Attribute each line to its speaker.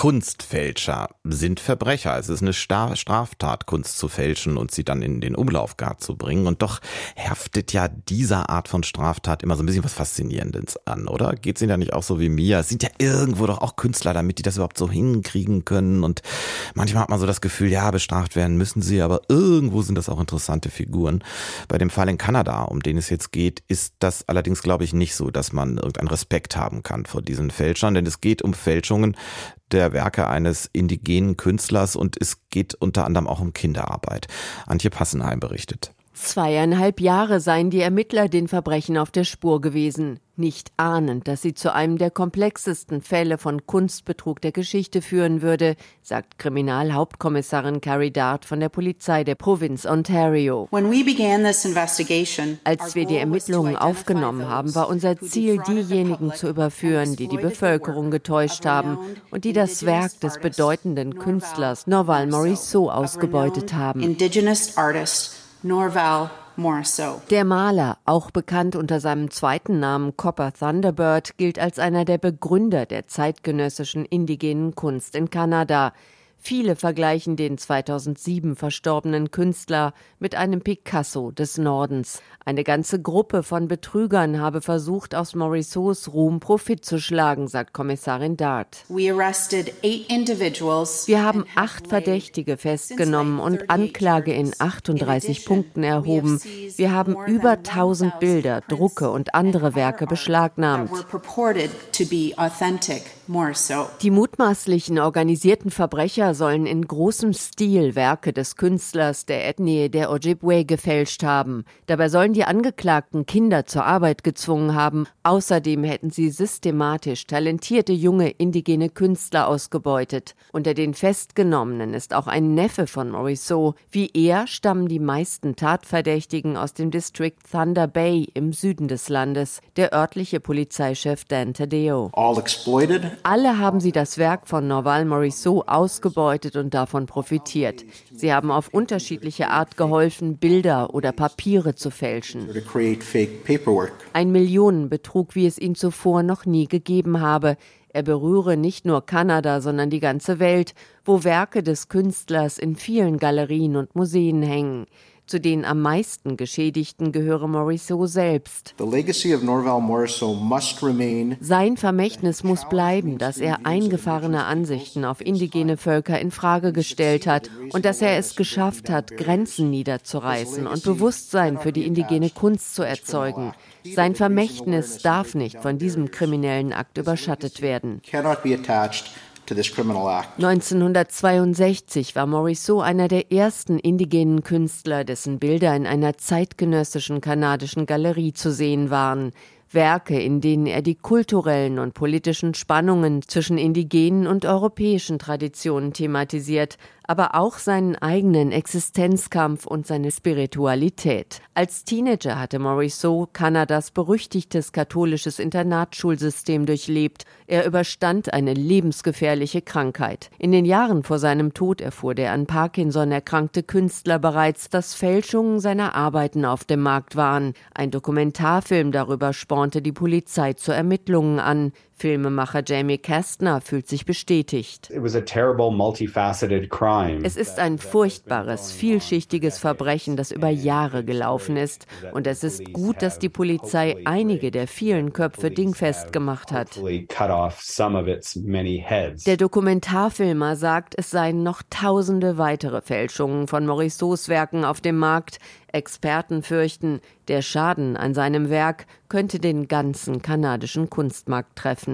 Speaker 1: Kunstfälscher sind Verbrecher. Es ist eine Straftat, Kunst zu fälschen und sie dann in den Umlauf gar zu bringen. Und doch heftet ja dieser Art von Straftat immer so ein bisschen was Faszinierendes an, oder? Geht es Ihnen ja nicht auch so wie mir? Es sind ja irgendwo doch auch Künstler, damit die das überhaupt so hinkriegen können. Und manchmal hat man so das Gefühl, ja, bestraft werden müssen sie, aber irgendwo sind das auch interessante Figuren. Bei dem Fall in Kanada, um den es jetzt geht, ist das allerdings, glaube ich, nicht so, dass man irgendeinen Respekt haben kann vor diesen Fälschern, denn es geht um Fälschungen, der Werke eines indigenen Künstlers und es geht unter anderem auch um Kinderarbeit. Antje Passenheim berichtet.
Speaker 2: Zweieinhalb Jahre seien die Ermittler den Verbrechen auf der Spur gewesen, nicht ahnend, dass sie zu einem der komplexesten Fälle von Kunstbetrug der Geschichte führen würde, sagt Kriminalhauptkommissarin Carrie Dart von der Polizei der Provinz Ontario. Als wir die Ermittlungen aufgenommen haben, war unser Ziel, diejenigen zu überführen, die die Bevölkerung getäuscht haben und die das Werk des bedeutenden Künstlers Norval Morisot ausgebeutet haben. Norval Morrisseau. Der Maler, auch bekannt unter seinem zweiten Namen Copper Thunderbird, gilt als einer der Begründer der zeitgenössischen indigenen Kunst in Kanada. Viele vergleichen den 2007 verstorbenen Künstler mit einem Picasso des Nordens. Eine ganze Gruppe von Betrügern habe versucht, aus Morissots Ruhm Profit zu schlagen, sagt Kommissarin Dart. Wir haben acht Verdächtige festgenommen und Anklage in 38 Punkten erhoben. Wir haben über 1000 Bilder, Drucke und andere Werke beschlagnahmt. Die mutmaßlichen organisierten Verbrecher sollen in großem Stil Werke des Künstlers der Ethnie der Ojibwe gefälscht haben. Dabei sollen die Angeklagten Kinder zur Arbeit gezwungen haben. Außerdem hätten sie systematisch talentierte junge indigene Künstler ausgebeutet. Unter den Festgenommenen ist auch ein Neffe von Morisot. Wie er stammen die meisten Tatverdächtigen aus dem District Thunder Bay im Süden des Landes. Der örtliche Polizeichef Dan Tadeo. Alle haben sie das Werk von Norval Morisot ausgebeutet und davon profitiert. Sie haben auf unterschiedliche Art geholfen, Bilder oder Papiere zu fälschen. Ein Millionenbetrug, wie es ihn zuvor noch nie gegeben habe. Er berühre nicht nur Kanada, sondern die ganze Welt, wo Werke des Künstlers in vielen Galerien und Museen hängen. Zu den am meisten Geschädigten gehöre Morisot selbst. Sein Vermächtnis muss bleiben, dass er eingefahrene Ansichten auf indigene Völker in Frage gestellt hat und dass er es geschafft hat, Grenzen niederzureißen und Bewusstsein für die indigene Kunst zu erzeugen. Sein Vermächtnis darf nicht von diesem kriminellen Akt überschattet werden. 1962 war Morisot einer der ersten indigenen Künstler, dessen Bilder in einer zeitgenössischen kanadischen Galerie zu sehen waren. Werke, in denen er die kulturellen und politischen Spannungen zwischen indigenen und europäischen Traditionen thematisiert, aber auch seinen eigenen Existenzkampf und seine Spiritualität. Als Teenager hatte Morisot Kanadas berüchtigtes katholisches Internatsschulsystem durchlebt. Er überstand eine lebensgefährliche Krankheit. In den Jahren vor seinem Tod erfuhr der an Parkinson erkrankte Künstler bereits, dass Fälschungen seiner Arbeiten auf dem Markt waren. Ein Dokumentarfilm darüber spornte die Polizei zu Ermittlungen an. Filmemacher Jamie Kastner fühlt sich bestätigt. Es ist ein furchtbares, vielschichtiges Verbrechen, das über Jahre gelaufen ist. Und es ist gut, dass die Polizei einige der vielen Köpfe dingfest gemacht hat. Der Dokumentarfilmer sagt, es seien noch tausende weitere Fälschungen von Morissots Werken auf dem Markt. Experten fürchten, der Schaden an seinem Werk könnte den ganzen kanadischen Kunstmarkt treffen.